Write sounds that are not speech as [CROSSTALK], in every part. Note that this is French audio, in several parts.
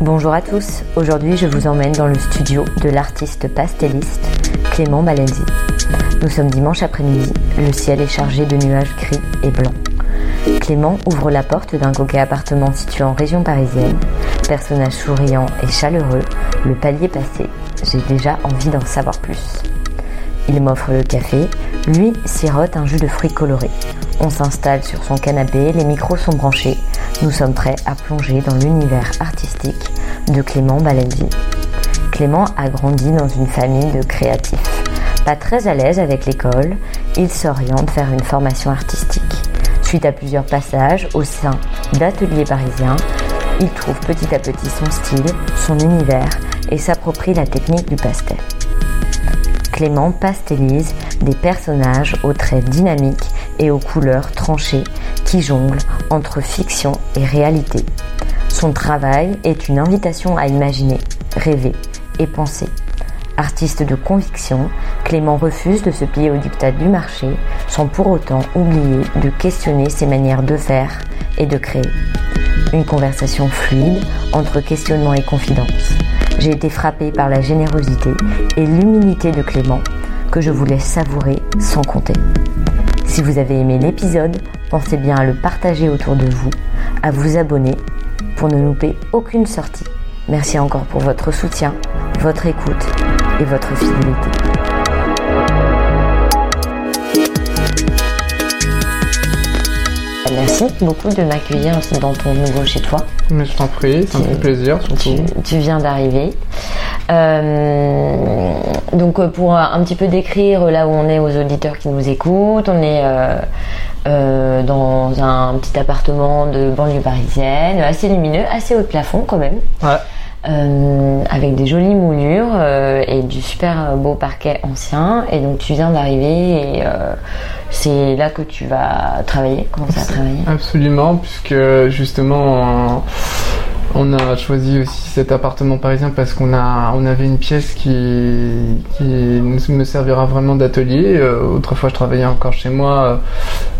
Bonjour à tous, aujourd'hui je vous emmène dans le studio de l'artiste pastelliste Clément Balenzi. Nous sommes dimanche après-midi, le ciel est chargé de nuages gris et blancs. Clément ouvre la porte d'un coquet appartement situé en région parisienne. Personnage souriant et chaleureux, le palier passé, j'ai déjà envie d'en savoir plus. Il m'offre le café, lui sirote un jus de fruits colorés. On s'installe sur son canapé, les micros sont branchés. Nous sommes prêts à plonger dans l'univers artistique de Clément Balenzi. Clément a grandi dans une famille de créatifs. Pas très à l'aise avec l'école, il s'oriente vers une formation artistique. Suite à plusieurs passages au sein d'ateliers parisiens, il trouve petit à petit son style, son univers et s'approprie la technique du pastel. Clément pastellise des personnages aux traits dynamiques et aux couleurs tranchées qui jonglent entre fiction et réalité. Son travail est une invitation à imaginer, rêver et penser. Artiste de conviction, Clément refuse de se plier au dictat du marché sans pour autant oublier de questionner ses manières de faire et de créer. Une conversation fluide entre questionnement et confidence. J'ai été frappée par la générosité et l'humilité de Clément que je vous laisse savourer sans compter. Si vous avez aimé l'épisode, pensez bien à le partager autour de vous, à vous abonner pour ne louper aucune sortie. Merci encore pour votre soutien, votre écoute et votre fidélité. Merci beaucoup de m'accueillir dans ton nouveau chez toi. Mais je t'en prie, ça me fait plaisir surtout. Tu, tu viens d'arriver. Euh, donc euh, pour un petit peu décrire là où on est aux auditeurs qui nous écoutent, on est euh, euh, dans un petit appartement de banlieue parisienne, assez lumineux, assez haut de plafond quand même. Ouais. Euh, avec des jolies moulures euh, et du super beau parquet ancien. Et donc tu viens d'arriver et euh, c'est là que tu vas travailler, commencer à travailler. Absolument, puisque justement on a choisi aussi cet appartement parisien parce qu'on a on avait une pièce qui qui me servira vraiment d'atelier. Euh, autrefois je travaillais encore chez moi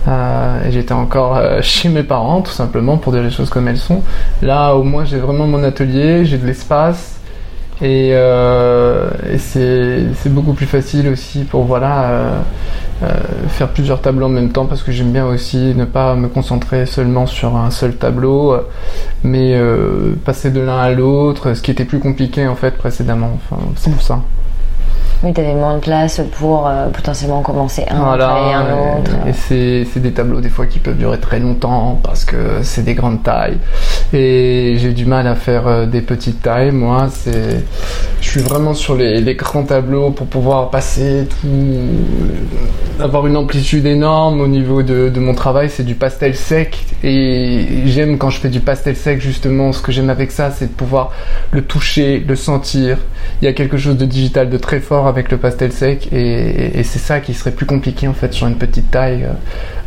euh, et j'étais encore euh, [LAUGHS] chez mes parents tout simplement pour dire les choses comme elles sont. Là au moins j'ai vraiment mon atelier, j'ai de l'espace. Et, euh, et c'est c'est beaucoup plus facile aussi pour voilà euh, euh, faire plusieurs tableaux en même temps parce que j'aime bien aussi ne pas me concentrer seulement sur un seul tableau mais euh, passer de l'un à l'autre ce qui était plus compliqué en fait précédemment. Enfin c'est pour ça. Oui, tu avais moins de place pour euh, potentiellement commencer un, travailler un autre. et c'est c'est des tableaux des fois qui peuvent durer très longtemps parce que c'est des grandes tailles et j'ai du mal à faire euh, des petites tailles moi. C'est je suis vraiment sur les, les grands tableaux pour pouvoir passer tout avoir une amplitude énorme au niveau de, mon travail. C'est du pastel sec. Et j'aime quand je fais du pastel sec justement. Ce que j'aime avec ça c'est de pouvoir le toucher le sentir. Il y a quelque chose de digital de très fort avec le pastel sec. Et, c'est ça qui serait plus compliqué en fait sur une petite taille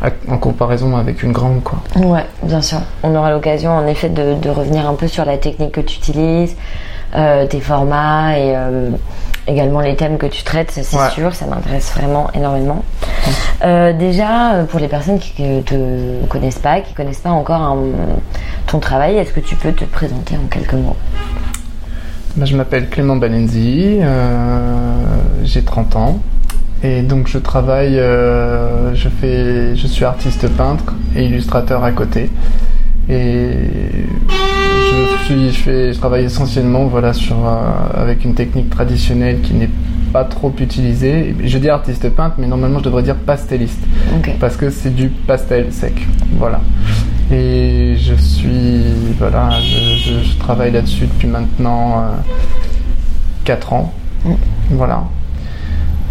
euh, en comparaison avec une grande quoi. Ouais, bien sûr. On aura l'occasion en effet de revenir un peu sur la technique que tu utilises, euh, tes formats et euh, également les thèmes que tu traites, c'est Ouais. sûr, ça m'intéresse vraiment énormément. Euh, déjà, pour les personnes qui ne te connaissent pas, qui connaissent pas encore ton travail, est-ce que tu peux te présenter en quelques mots? Bah, je m'appelle Clément Balenzi, j'ai 30 ans et donc je travaille, je fais, je suis artiste peintre et illustrateur à côté et je, suis, je, fais, je travaille essentiellement voilà, sur, euh, avec une technique traditionnelle qui n'est pas trop utilisée. Je dis artiste peintre, mais normalement je devrais dire pastelliste. Parce que c'est du pastel sec. Voilà. Et je suis. Voilà, je, je- je travaille là-dessus depuis maintenant 4 ans. Mm. Voilà.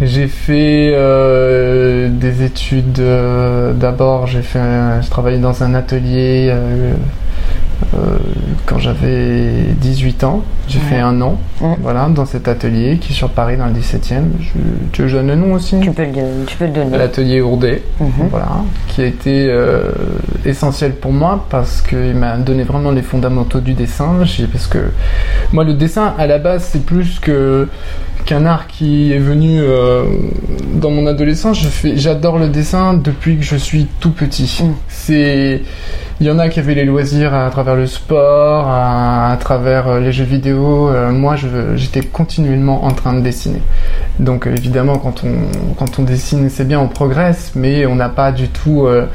J'ai fait euh, des études. euh, D'abord, j'ai fait, un- j'ai travaillé dans un atelier euh, quand j'avais 18 ans. J'ai Ouais. fait un an, Mm. voilà, dans cet atelier qui est sur Paris, dans le 17e. Je, tu veux que je donne le nom aussi? Tu peux le, tu peux le donner. L'atelier Ourdé, Mhm. voilà, qui a été essentiel pour moi parce qu'il m'a donné vraiment les fondamentaux du dessin. Parce que moi, le dessin, à la base, c'est plus que qu'un art qui est venu euh, dans mon adolescence. Je fais, j'adore le dessin depuis que je suis tout petit. Mm. C'est, il y en a qui avaient les loisirs à travers le sport, à, à travers euh, les jeux vidéo. Euh, moi, j'étais continuellement en train de dessiner. Donc évidemment, quand on, quand on dessine, c'est bien, on progresse, mais on n'a pas du tout euh,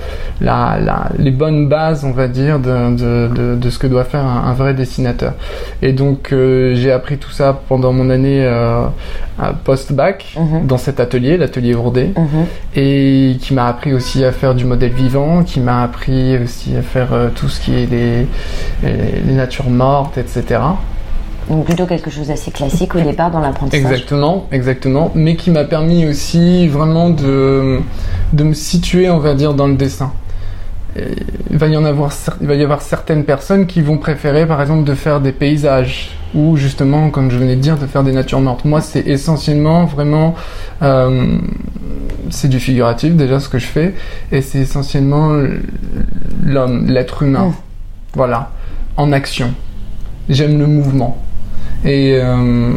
la, la- les bonnes bases, on va dire, de, de, de, de ce que doit faire un, un vrai dessinateur. Et donc euh, j'ai appris tout ça pendant mon année post-bac, Mhm. dans cet atelier, l'atelier Ourdé, Mhm. et qui m'a appris aussi à faire du modèle vivant, qui m'a appris aussi à faire euh, tout ce qui est les, les, les natures mortes, etc. Donc plutôt quelque chose d'assez classique au départ dans l'apprentissage. Exactement, exactement, mais qui m'a permis aussi vraiment de, de me situer, on va dire, dans le dessin. Et il va y en avoir, il va y avoir certaines personnes qui vont préférer, par exemple, de faire des paysages ou justement, comme je venais de dire, de faire des natures mortes. Moi, c'est essentiellement vraiment, euh, c'est du figuratif déjà ce que je fais, et c'est essentiellement l'homme, l'être humain, voilà, en action. J'aime le mouvement. Et euh,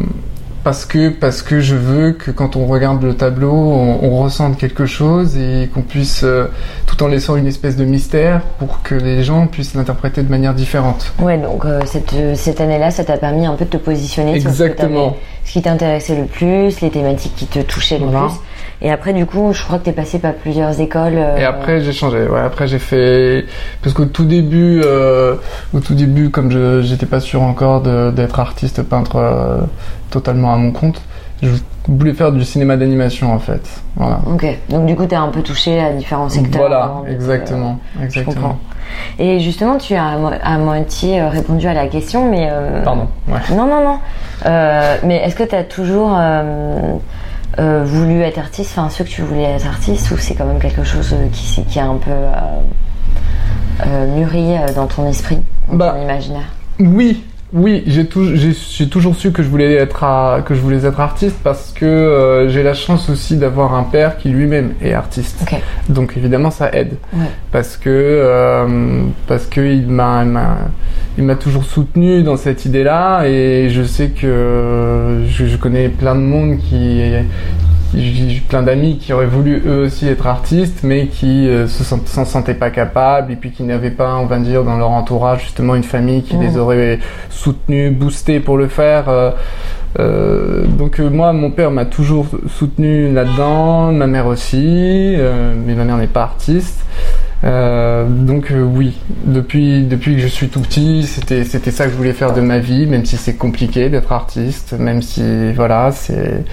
parce que parce que je veux que quand on regarde le tableau, on, on ressente quelque chose et qu'on puisse, euh, tout en laissant une espèce de mystère, pour que les gens puissent l'interpréter de manière différente. Ouais, donc euh, cette, cette année-là, ça t'a permis un peu de te positionner sur ce, que Exactement. t'avais- ce qui t'intéressait le plus, les thématiques qui te touchaient le Voilà. plus. Et après, du coup, je crois que t'es passé par plusieurs écoles. euh, Et après j'ai changé. Ouais, après j'ai fait parce qu'au tout début, euh, au tout début, comme je j'étais pas sûr encore d'être artiste peintre euh, totalement à mon compte, je voulais faire du cinéma d'animation en fait. Voilà. Ok, donc du coup, t'as un peu touché à différents secteurs. Voilà, d'être, exactement, je exactement. comprends. Et justement, tu as à, mo- à moitié répondu à la question, mais. euh, Pardon. Ouais. Non, non, non. Euh, mais est-ce que tu as toujours euh, euh, voulu être artiste, enfin ceux que tu voulais être artiste, ou c'est quand même quelque chose euh, qui, s'est- qui a un peu euh, euh, mûri dans ton esprit, dans Bah, ton imaginaire? Oui, oui, j'ai tou- j'ai- j'ai toujours su que je voulais être à- que je voulais être artiste parce que euh, j'ai la chance aussi d'avoir un père qui lui-même est artiste. Ok. Donc évidemment ça aide Ouais. parce que euh, parce que il m'a il m'a- il m'a toujours soutenu dans cette idée-là et je sais que je, je connais plein de monde qui j'ai plein d'amis qui auraient voulu eux aussi être artistes, mais qui euh, se sent- s'en sentaient pas capables, et puis qui n'avaient pas, on va dire, dans leur entourage justement une famille qui les aurait soutenus, boostés pour le faire. euh, euh, donc euh, moi, mon père m'a toujours soutenu là-dedans, ma mère aussi, euh, mais ma mère n'est pas artiste. Euh, donc euh, oui, depuis depuis que je suis tout petit, c'était c'était ça que je voulais faire de ma vie, même si c'est compliqué d'être artiste, même si voilà, c'est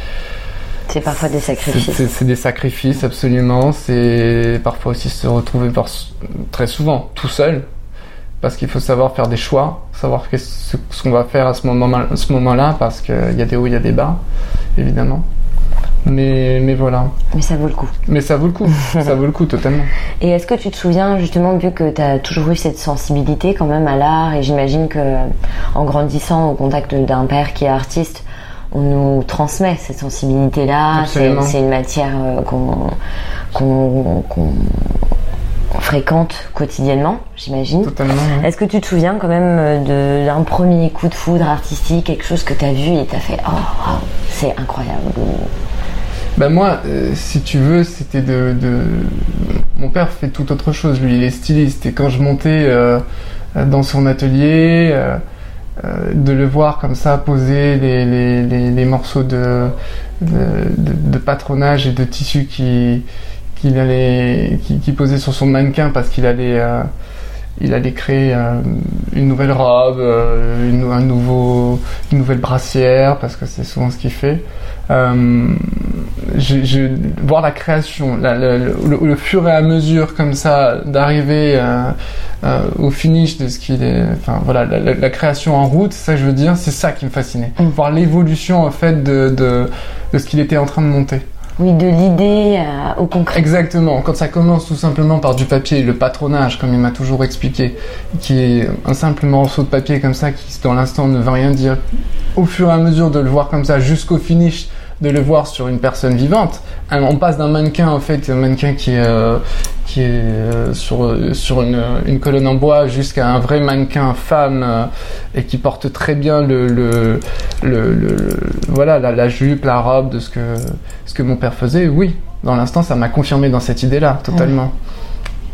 C'est parfois des sacrifices. C'est des sacrifices, absolument. C'est parfois aussi se retrouver par- très souvent tout seul, parce qu'il faut savoir faire des choix, savoir ce qu'on va faire à ce moment- moment-là, parce qu'il y a des hauts, il y a des bas, évidemment. Mais, mais voilà. Mais ça vaut le coup. Mais ça vaut le coup, [LAUGHS] ça vaut le coup totalement. Et est-ce que tu te souviens justement, vu que tu as toujours eu cette sensibilité quand même à l'art, et j'imagine que en grandissant au contact d'un père qui est artiste, on nous transmet cette sensibilité-là, c'est une matière euh, qu'on fréquente quotidiennement, j'imagine. Ouais. Est-ce que tu te souviens quand même euh, d'un premier coup de foudre artistique, quelque chose que tu as vu et t'as fait oh wow, c'est incroyable Ben moi, euh, si tu veux, c'était de, de... Mon père fait tout autre chose, lui, il est styliste. Et quand je montais euh, dans son atelier, euh, de le voir comme ça poser les, les, les, morceaux de, de, patronage et de tissu qui qu'il allait qui, posait sur son mannequin parce qu'il allait euh, il allait créer euh, une nouvelle robe, euh, un nouveau, une nouvelle brassière, parce que c'est souvent ce qu'il fait. Je, je- voir la création, la- le, le- le fur et à mesure comme ça, d'arriver euh, euh, au finish de ce qu'il est, enfin voilà, la, la- la création en route, ça je veux dire, c'est ça qui me fascinait. Mm. Voir l'évolution en fait de, de, de ce qu'il était en train de monter. Oui, de l'idée euh, au concret. Exactement, quand ça commence tout simplement par du papier, le patronage, comme il m'a toujours expliqué, qui est un simple morceau de papier comme ça, qui dans l'instant ne veut rien dire, au fur et à mesure de le voir comme ça jusqu'au finish, de le voir sur une personne vivante, hein, on passe d'un mannequin en fait, un mannequin qui est, euh, qui est euh, sur, sur une, une colonne en bois jusqu'à un vrai mannequin femme euh, et qui porte très bien le, le, le, le- voilà la, jupe, la robe de ce que ce que mon père faisait. Oui, dans l'instant, ça m'a confirmé dans cette idée-là totalement.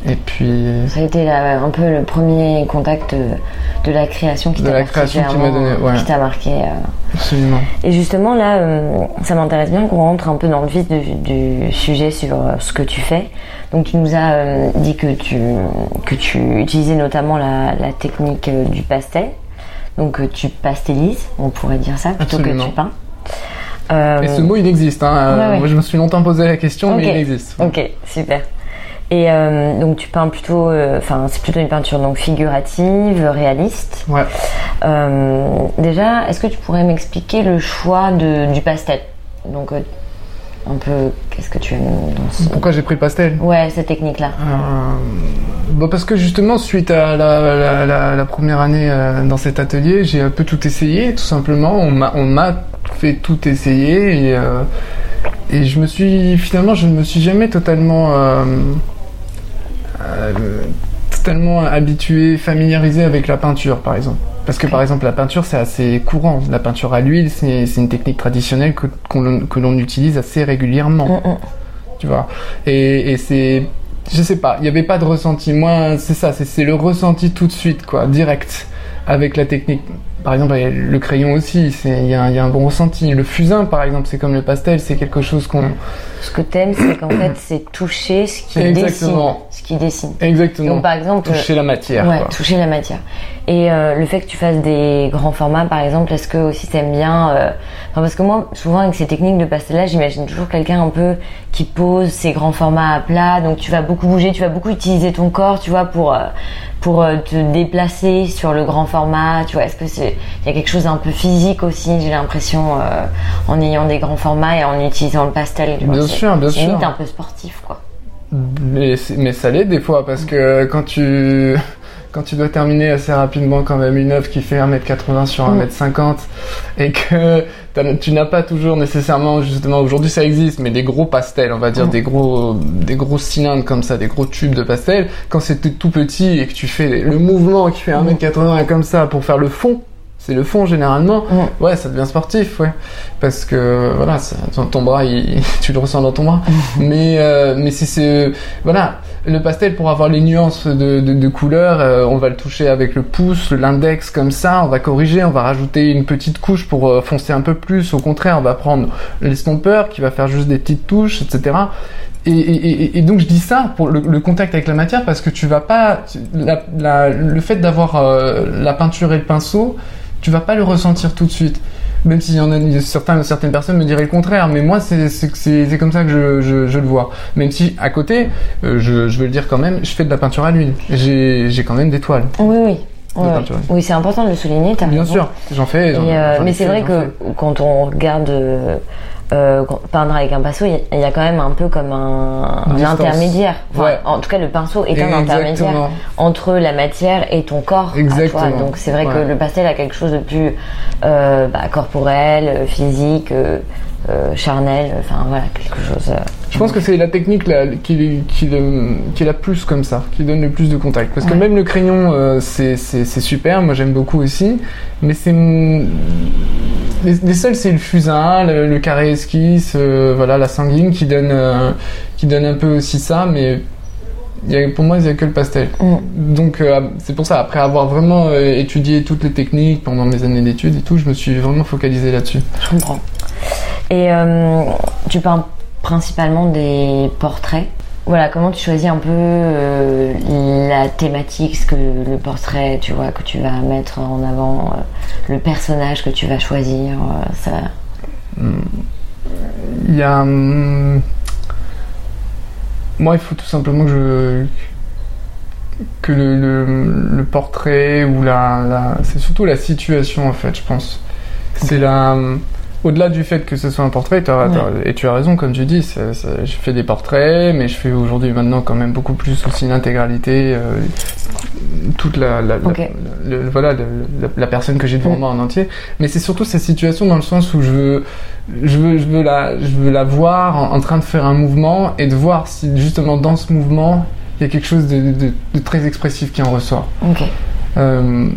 Et puis Ça a été la- un peu le premier contact de, la création qui t'a la création qui m'a donné- particulièrement- ouais. qui t'a marqué. euh. absolument. Et justement, là, euh, ça m'intéresse bien qu'on rentre un peu dans le vif du, du sujet sur euh, ce que tu fais. Donc, tu nous as euh, dit que tu, que tu utilisais notamment la, la technique euh, du pastel. Donc, euh, tu pastellises, on pourrait dire ça, plutôt Absolument. que tu peins. Euh, Et ce mot, il existe. Hein. Euh, ouais, ouais. Moi, je me suis longtemps posé la question, Ok. mais il existe. Ok, super. Et euh, donc tu peins plutôt, euh, enfin c'est plutôt une peinture donc figurative, réaliste. Ouais. Euh, déjà, est-ce que tu pourrais m'expliquer le choix de, du pastel? Donc un peu, qu'est-ce que tu aimes dans ce... Pourquoi j'ai pris le pastel? Ouais, cette technique-là. Bon, parce que justement, suite à la, la- la- la première année dans cet atelier, j'ai un peu tout essayé, tout simplement. On m'a, fait tout essayer et, et je me suis finalement, je ne me suis jamais totalement, euh, totalement habitué, familiarisé avec la peinture, par exemple. Parce que par exemple, la peinture, c'est assez courant. La peinture à l'huile, c'est, une technique traditionnelle que, l'on utilise assez régulièrement Mm, mm. tu vois. Et, et c'est, je sais pas, il n'y avait pas de ressenti. Moi, c'est ça, c'est le ressenti tout de suite, quoi, direct, avec la technique. Par exemple, le crayon aussi, il y, a un- il y a un bon ressenti. Le fusain, par exemple, c'est comme le pastel, c'est quelque chose qu'on. Ce que t'aimes, c'est qu'en fait [COUGHS] c'est toucher ce qui Exactement. dessine, ce qui dessine. Exactement. Donc par exemple, Toucher la matière. Ouais, quoi. toucher la matière. Et euh, le fait que tu fasses des grands formats, par exemple, est-ce que aussi t'aimes bien euh, enfin, Parce que moi, souvent avec ces techniques de pastel-là, j'imagine toujours quelqu'un un peu qui pose ses grands formats à plat. Donc tu vas beaucoup bouger, tu vas beaucoup utiliser ton corps, tu vois, pour euh, pour te déplacer sur le grand format. Tu vois, est-ce que c'est il y a quelque chose d'un peu physique aussi J'ai l'impression euh, en ayant des grands formats et en utilisant le pastel. vois, Bien c'est- sûr, bien sûr. un peu sportif, quoi. Mais, mais ça l'est des fois parce que quand tu quand tu dois terminer assez rapidement quand même une œuvre qui fait 1m80 sur 1m50 et que tu n'as pas toujours nécessairement justement aujourd'hui ça existe mais des gros pastels on va dire des gros des gros cylindres comme ça des gros tubes de pastel quand c'est tout- tout petit et que tu fais le mouvement qui fait 1m80 comme ça pour faire le fond c'est le fond généralement. Ouais. Ça devient sportif ouais. Parce que voilà ça- ton, ton bras il- [LAUGHS] tu le ressens dans ton bras. [LAUGHS] Mais euh, mais c'est ce voilà. Le pastel pour avoir les nuances de, de, de couleurs euh, on va le toucher avec le pouce l'index comme ça. On va corriger on va rajouter une petite couche pour euh, foncer un peu plus. Au contraire on va prendre l'estompeur qui va faire juste des petites touches etc et, et, donc je dis ça pour le, le contact avec la matière parce que tu vas pas tu- la- la- le fait d'avoir la peinture et le pinceau tu vas pas le ressentir tout de suite même s'il y en a certains, certaines personnes me diraient le contraire, mais moi c'est comme ça que je, je, je le vois. Même si à côté, euh, je, je veux le dire quand même, je fais de la peinture à l'huile. J'ai quand même des toiles. Oui, oui. Ouais. Oui, c'est important de le souligner. t'as Bien raison. sûr, j'en fais. Et, euh, mais c'est vrai que quand on regarde euh, euh, peindre avec un pinceau, il y a- quand même un peu comme un, intermédiaire. Enfin, Ouais. En tout cas, le pinceau est un intermédiaire entre la matière et ton corps. à toi. Exactement. Donc c'est vrai que le pastel a quelque chose de plus euh, bah, corporel, physique, euh, charnel. Enfin voilà, quelque chose. Je pense que c'est la technique là, qui, qui, qui est la plus comme ça, qui donne le plus de contact. Parce que Ouais. même le crayon, c'est super, moi j'aime beaucoup aussi. Mais c'est. Les, les seuls, c'est le fusain, le, le carré esquisse, euh, voilà, la sanguine qui donne, euh, qui donne un peu aussi ça, mais. il y a- pour moi, il n'y a que le pastel. Mm. Donc, euh, c'est pour ça, après avoir vraiment étudié toutes les techniques pendant mes années d'études et tout, je me suis vraiment focalisé là-dessus. Je comprends. Et tu peins principalement des portraits. Voilà, comment tu choisis un peu euh, la thématique, ce que le portrait, tu vois, que tu vas mettre en avant, euh, le personnage que tu vas choisir, euh, ça. Il y a. hum, Moi, il faut tout simplement que le, portrait ou la. C'est surtout la situation, en fait, je pense. C'est la. Au-delà du fait que ce soit un portrait, et tu as raison, comme tu dis, c'est- c'est- je fais des portraits, mais je fais aujourd'hui maintenant quand même beaucoup plus aussi l'intégralité, euh, toute la, voilà, la, personne que j'ai devant moi en entier. Mais c'est surtout cette situation dans le sens où je veux, je veux, je veux la, je veux la voir en, en train de faire un mouvement et de voir si justement dans ce mouvement il y a quelque chose de, de- de très expressif qui en ressort. Euh,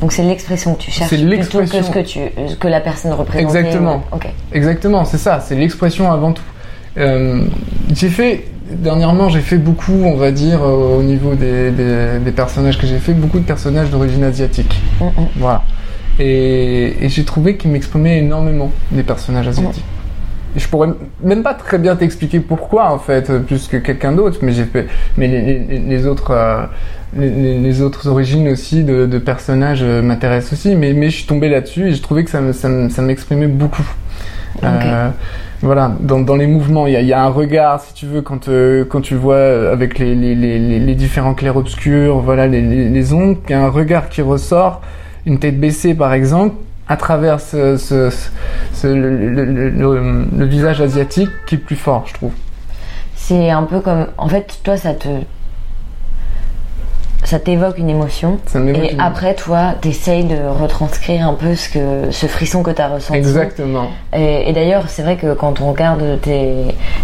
Donc c'est l'expression que tu cherches C'est plutôt que ce que tu, que la personne représente. Exactement. Exactement, c'est ça, c'est l'expression avant tout. Euh, j'ai fait, dernièrement, j'ai fait beaucoup, on va dire, euh, au niveau des, des- des personnages que j'ai fait, beaucoup de personnages d'origine asiatique. Mm, mm. Voilà. Et, et j'ai trouvé qu'ils m'exprimaient énormément, les personnages asiatiques. Et je pourrais même pas très bien t'expliquer pourquoi, en fait, plus que quelqu'un d'autre, mais j'ai fait, mais les, les- les autres, euh, les, autres origines aussi de, de personnages euh, m'intéressent aussi, mais, mais je suis tombé là-dessus et je trouvais que ça me- ça me- ça m'exprimait beaucoup. Euh, voilà, dans, dans les mouvements, il y a, y a un regard, si tu veux, quand, euh, quand tu vois avec les, les, les, différents clairs-obscurs, voilà, les, ombres, il y a un regard qui ressort, une tête baissée par exemple, à travers ce, ce, ce- ce- le, le- le- le- le visage asiatique qui est plus fort, je trouve. C'est un peu comme. En fait, toi, ça te. Ça t'évoque une émotion. Ça Et une- après, toi, t'essayes de retranscrire un peu ce, que, ce frisson que t'as ressenti. Exactement. Et, et d'ailleurs, c'est vrai que quand on regarde tes,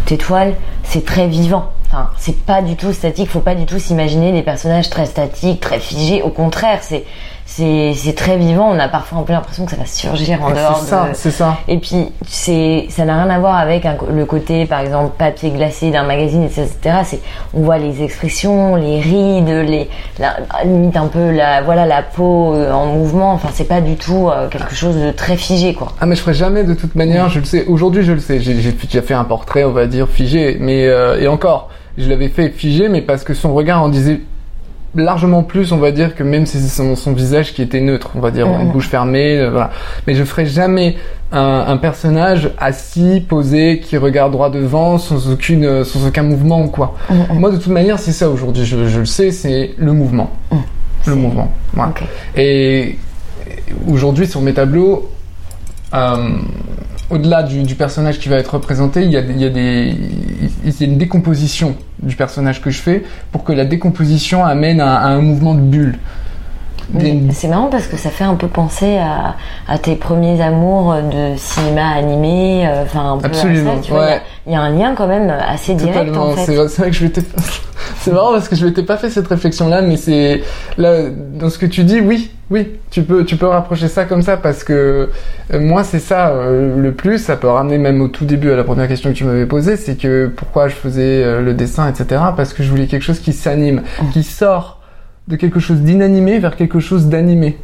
tes toiles, c'est très vivant. Enfin, c'est pas du tout statique. Faut pas du tout s'imaginer des personnages très statiques, très figés. Au contraire, c'est c'est très vivant. On a parfois un peu l'impression que ça va surgir en dehors C'est ça, de. c'est ça. Et puis, c'est, ça n'a rien à voir avec un- le côté, par exemple, papier glacé d'un magazine, etc. C'est, on voit les expressions, les rides, les, la, limite un peu la, voilà, la peau euh, en mouvement. Enfin, c'est pas du tout euh, quelque chose de très figé, quoi. Ah mais je ferai jamais de toute manière, je le sais. Aujourd'hui je le sais. J'ai j'ai déjà fait un portrait, on va dire figé, mais euh, et encore, je l'avais fait figé, mais parce que son regard en disait largement plus, on va dire, que même si c'est son, son visage qui était neutre, on va dire, une bouche fermée, euh, voilà. Mais je ferai jamais un, un personnage assis, posé, qui regarde droit devant, sans aucune, euh, sans aucun mouvement ou quoi. Moi de toute manière, c'est ça aujourd'hui. Je, je le sais, c'est le mouvement, le mouvement. Et aujourd'hui, sur mes tableaux, euh, au-delà du, du personnage qui va être représenté, il y a, il y a des, il y a une décomposition du personnage que je fais pour que la décomposition amène à, à un mouvement de bulle. C'est marrant parce que ça fait un peu penser à, à tes premiers amours de cinéma animé, enfin un peu à Absolument. Il y a- ouais. Il y, a un lien quand même assez direct Totalement. en fait. C'est vrai, que je m'étais. [LAUGHS] c'est marrant parce que je m'étais pas fait cette réflexion-là, mais c'est là dans ce que tu dis, oui, oui, tu peux, tu peux rapprocher ça comme ça parce que euh, moi c'est ça euh, le plus. Ça peut ramener même au tout début à la première question que tu m'avais posée, c'est que pourquoi je faisais euh, le dessin, etc. Parce que je voulais quelque chose qui s'anime, qui sort de quelque chose d'inanimé vers quelque chose d'animé.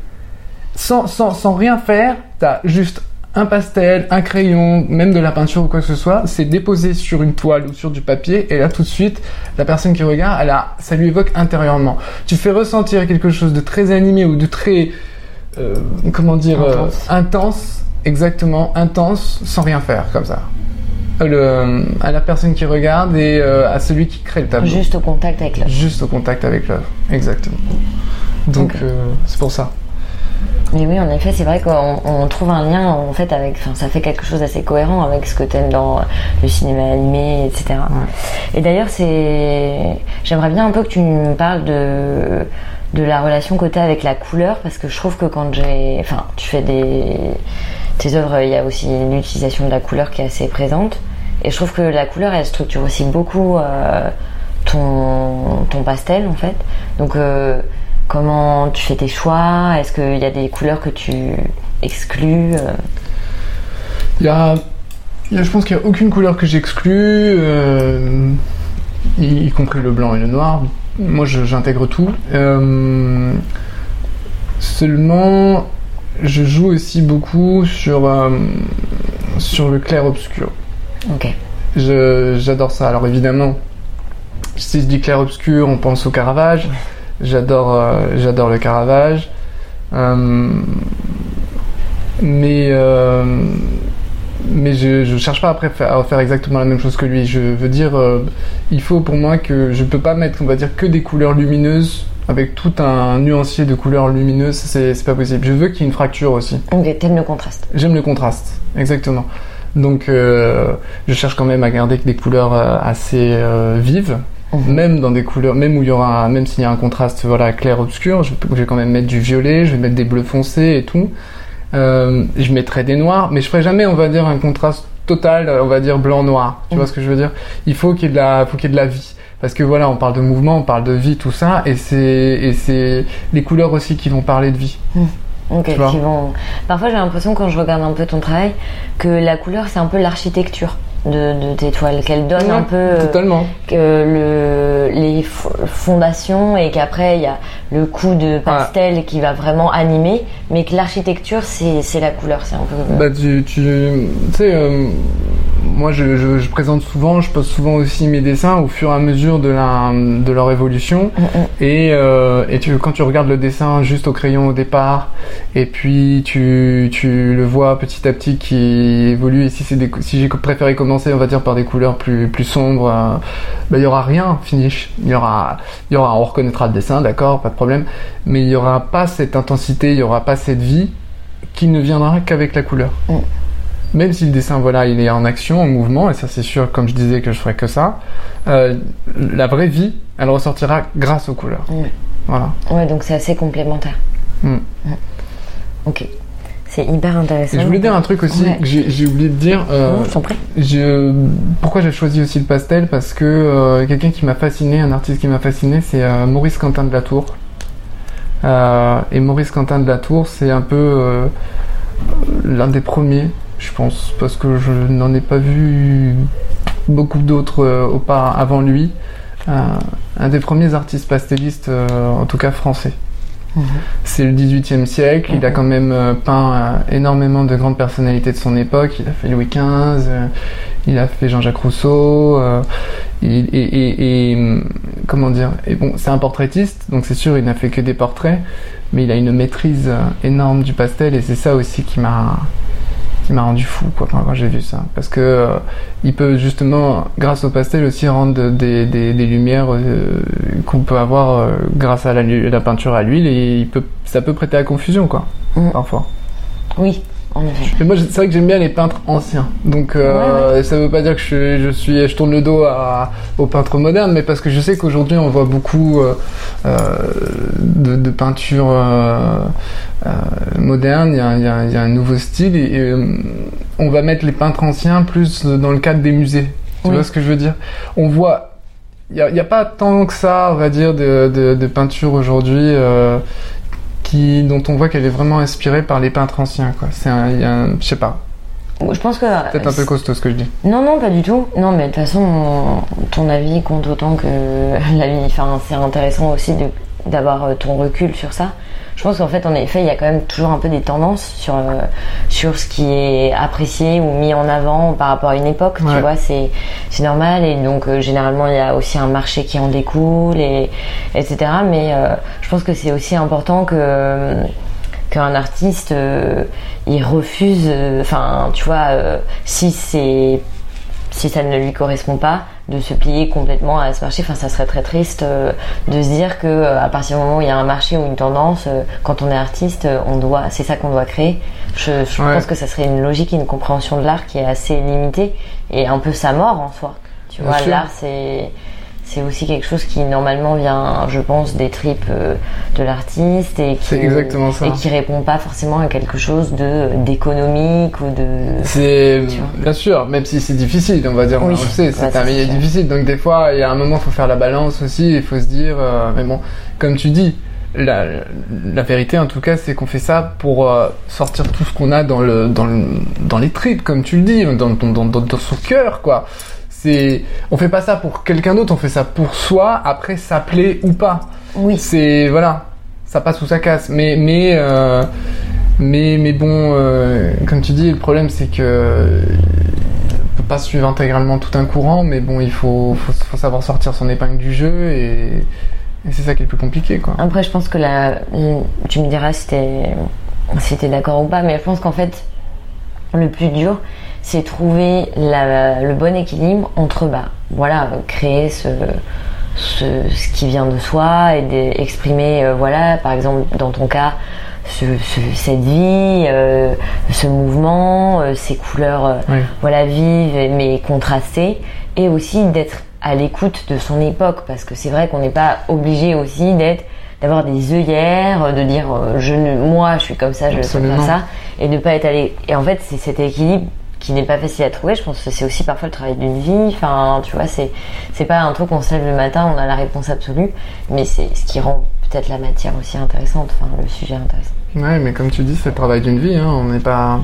Sans, sans, sans rien faire, t'as juste un pastel, un crayon, même de la peinture ou quoi que ce soit, c'est déposé sur une toile ou sur du papier, et là tout de suite, la personne qui regarde, elle a, ça lui évoque intérieurement. Tu fais ressentir quelque chose de très animé ou de très, euh, comment dire, euh, Intense. intense, exactement, intense, sans rien faire, comme ça. Le, à la personne qui regarde et euh, à celui qui crée le tableau. Juste au contact avec l'œuvre. Juste au contact avec l'œuvre, exactement. Donc euh, c'est pour ça. Mais oui, en effet, c'est vrai qu'on on trouve un lien en fait avec. Enfin, ça fait quelque chose d'assez cohérent avec ce que t'aimes dans le cinéma animé, etc. Et d'ailleurs, c'est. J'aimerais bien un peu que tu me parles de de la relation que t'as avec la couleur parce que je trouve que quand j'ai. Enfin, tu fais des. Tes œuvres, il y a aussi l'utilisation de la couleur qui est assez présente. Et je trouve que la couleur, elle structure aussi beaucoup euh, ton, ton pastel, en fait. Donc, euh, comment tu fais tes choix? Est-ce qu'il y a des couleurs que tu exclus euh? Il y a, il y a- je pense qu'il n'y a aucune couleur que j'exclus, euh, y, y compris le blanc et le noir. Moi, j'intègre tout. Euh, seulement, je joue aussi beaucoup sur, euh, sur le clair-obscur. Ok. J'adore ça. Alors évidemment, si je dis clair-obscur, on pense au Caravage. [LAUGHS] J'adore, euh, j'adore le Caravage. Euh, mais euh, mais je, je cherche pas après à faire exactement la même chose que lui. Je veux dire, il faut pour moi que je peux pas mettre, on va dire, que des couleurs lumineuses avec tout un nuancier de couleurs lumineuses. C'est c'est pas possible. Je veux qu'il y ait une fracture aussi. Ok, t'aimes le contraste. J'aime le contraste, exactement. Donc, euh, je cherche quand même à garder des couleurs assez euh, vives, Même dans des couleurs, même où il y aura, même s'il y a un contraste, voilà, clair-obscur. Je, je vais quand même mettre du violet, je vais mettre des bleus foncés et tout. Euh, je mettrai des noirs, mais je ferai jamais, on va dire, un contraste total, euh, on va dire blanc-noir. Tu Mhm. vois ce que je veux dire? Il faut qu'il y ait de la, faut qu'il y ait de la vie. Parce que voilà, on parle de mouvement, on parle de vie, tout ça, et c'est, et c'est les couleurs aussi qui vont parler de vie. Tu qui vont... Parfois, j'ai l'impression, quand je regarde un peu ton travail, que la couleur, c'est un peu l'architecture de, de tes toiles, qu'elle donne un peu euh, que le, les fo- fondations et qu'après, il y a le coup de pastel qui va vraiment animer, mais que l'architecture, c'est la couleur, c'est un peu... Bah tu, tu sais, euh, moi je, je, je présente souvent, je pose souvent aussi mes dessins au fur et à mesure de, la, de leur évolution. Mm, mm. Et, euh, et tu, quand tu regardes le dessin juste au crayon au départ, et puis tu, tu le vois petit à petit qui évolue, et si, des j'ai préféré commencer, on va dire, par des couleurs plus, plus sombres, euh, bah, il y aura rien finish. Il y aura, il y aura, on reconnaîtra le dessin, d'accord, pas de problème, mais il y aura pas cette intensité, il y aura pas cette vie qui ne viendra qu'avec la couleur. Mm. Même si le dessin, voilà, il est en action, en mouvement, et ça c'est sûr, comme je disais, que je ferai que ça, euh, la vraie vie, elle ressortira grâce aux couleurs. Mm. Voilà. Ouais, donc c'est assez complémentaire. Mm. Ok. C'est hyper intéressant. Et je voulais dire un truc aussi Ouais. que j'ai oublié de dire. euh, Non, je pourquoi j'ai choisi aussi le pastel? Parce que euh, quelqu'un qui m'a fasciné, un artiste qui m'a fasciné, c'est euh, Maurice Quentin de la Tour. Euh, et Maurice Quentin de la Tour, c'est un peu l'un des premiers, je pense, parce que je n'en ai pas vu beaucoup d'autres euh, avant lui. Euh, un des premiers artistes pastellistes, euh, en tout cas français. Mhm. C'est le 18e siècle, il a quand même euh, peint euh, énormément de grandes personnalités de son époque, il a fait Louis XV, euh, il a fait Jean-Jacques Rousseau, et, et- et, hum, comment dire, et bon, c'est un portraitiste, donc c'est sûr, il n'a fait que des portraits, mais il a une maîtrise énorme du pastel, et c'est ça aussi qui m'a qui m'a rendu fou quoi, quand, j'ai vu ça. Parce que euh, il peut justement, grâce au pastel, aussi rendre de- des, des, des lumières euh, qu'on peut avoir euh, grâce à la, peinture à l'huile, et il peut, ça peut prêter à confusion, quoi, Mm. parfois. Oui, Mais moi, c'est vrai que j'aime bien les peintres anciens. Donc, euh, ça veut pas dire que je, je suis, je tourne le dos à, aux peintres modernes, mais parce que je sais qu'aujourd'hui, on voit beaucoup euh, euh, de, de peintures euh, modernes. Il y, a, il y a- il y a un nouveau style et, on va mettre les peintres anciens plus dans le cadre des musées. Tu Oui. vois ce que je veux dire? On voit. Il n'y a, pas tant que ça, on va dire, de, de, de peinture aujourd'hui. euh, qui, dont on voit qu'elle est vraiment inspirée par les peintres anciens, quoi. C'est un, je sais pas, Je pense que. peut-être un peu costaud ce que je dis. Non, non, pas du tout. Non, mais de toute façon, ton avis compte autant que [LAUGHS] la vie. Enfin, c'est intéressant aussi de- d'avoir euh, ton recul sur ça. Je pense qu'en fait, en effet, il y a quand même toujours un peu des tendances sur, euh, sur ce qui est apprécié ou mis en avant par rapport à une époque. Tu vois, c'est c'est normal. Et donc, euh, généralement, il y a aussi un marché qui en découle, et, etc. Mais euh, je pense que c'est aussi important que. qu'un artiste il refuse enfin tu vois si c'est si ça ne lui correspond pas de se plier complètement à ce marché. Enfin ça serait très triste euh, de se dire que euh, à partir du moment où il y a un marché ou une tendance euh, quand on est artiste on doit c'est ça qu'on doit créer. Je, je Ouais. pense que ça serait une logique et une compréhension de l'art qui est assez limitée et un peu sa mort en soi. Tu Bien vois l'art c'est c'est aussi quelque chose qui normalement vient, je pense, des tripes euh, de l'artiste et qui C'est exactement ça. et qui répond pas forcément à quelque chose de d'économique ou de. C'est bien sûr, même si c'est difficile, on va dire, Oui. on le sait, c'est un milieu difficile. Donc des fois, il y a un moment, il faut faire la balance aussi. Il faut se dire, euh, mais bon, comme tu dis, la, la vérité en tout cas, c'est qu'on fait ça pour euh, sortir tout ce qu'on a dans le dans le, dans les tripes, comme tu le dis, dans, dans, dans, dans son cœur, quoi. C'est, on fait pas ça pour quelqu'un d'autre, on fait ça pour soi. Après, ça plaît ou pas. Oui. c'est voilà, ça passe ou ça casse. Mais mais euh, mais mais bon, euh, comme tu dis, le problème c'est que on peut pas suivre intégralement tout un courant, mais bon, il faut faut, faut savoir sortir son épingle du jeu et Et c'est ça qui est le plus compliqué, quoi. Après, je pense que la, tu me diras si t'es si t'es d'accord ou pas, mais je pense qu'en fait, le plus dur, c'est trouver la- le bon équilibre entre, bah, voilà, créer ce, ce, ce qui vient de soi et d'exprimer, euh, voilà, par exemple, dans ton cas, ce- ce- cette vie, euh, ce mouvement, euh, ces couleurs, Oui. voilà, vives mais contrastées, et aussi d'être à l'écoute de son époque, parce que c'est vrai qu'on n'est pas obligé aussi d'être d'avoir des œillères, de dire je ne, moi je suis comme ça, je suis comme ça, et de pas être allé. Et en fait, c'est cet équilibre qui n'est pas facile à trouver. Je pense que c'est aussi parfois le travail d'une vie. Enfin, tu vois, c'est c'est pas un truc on se lève le matin, on a la réponse absolue, mais c'est ce qui rend peut-être la matière aussi intéressante, enfin le sujet intéressant. Ouais, mais comme tu dis, c'est le travail d'une vie. Hein. On n'est pas.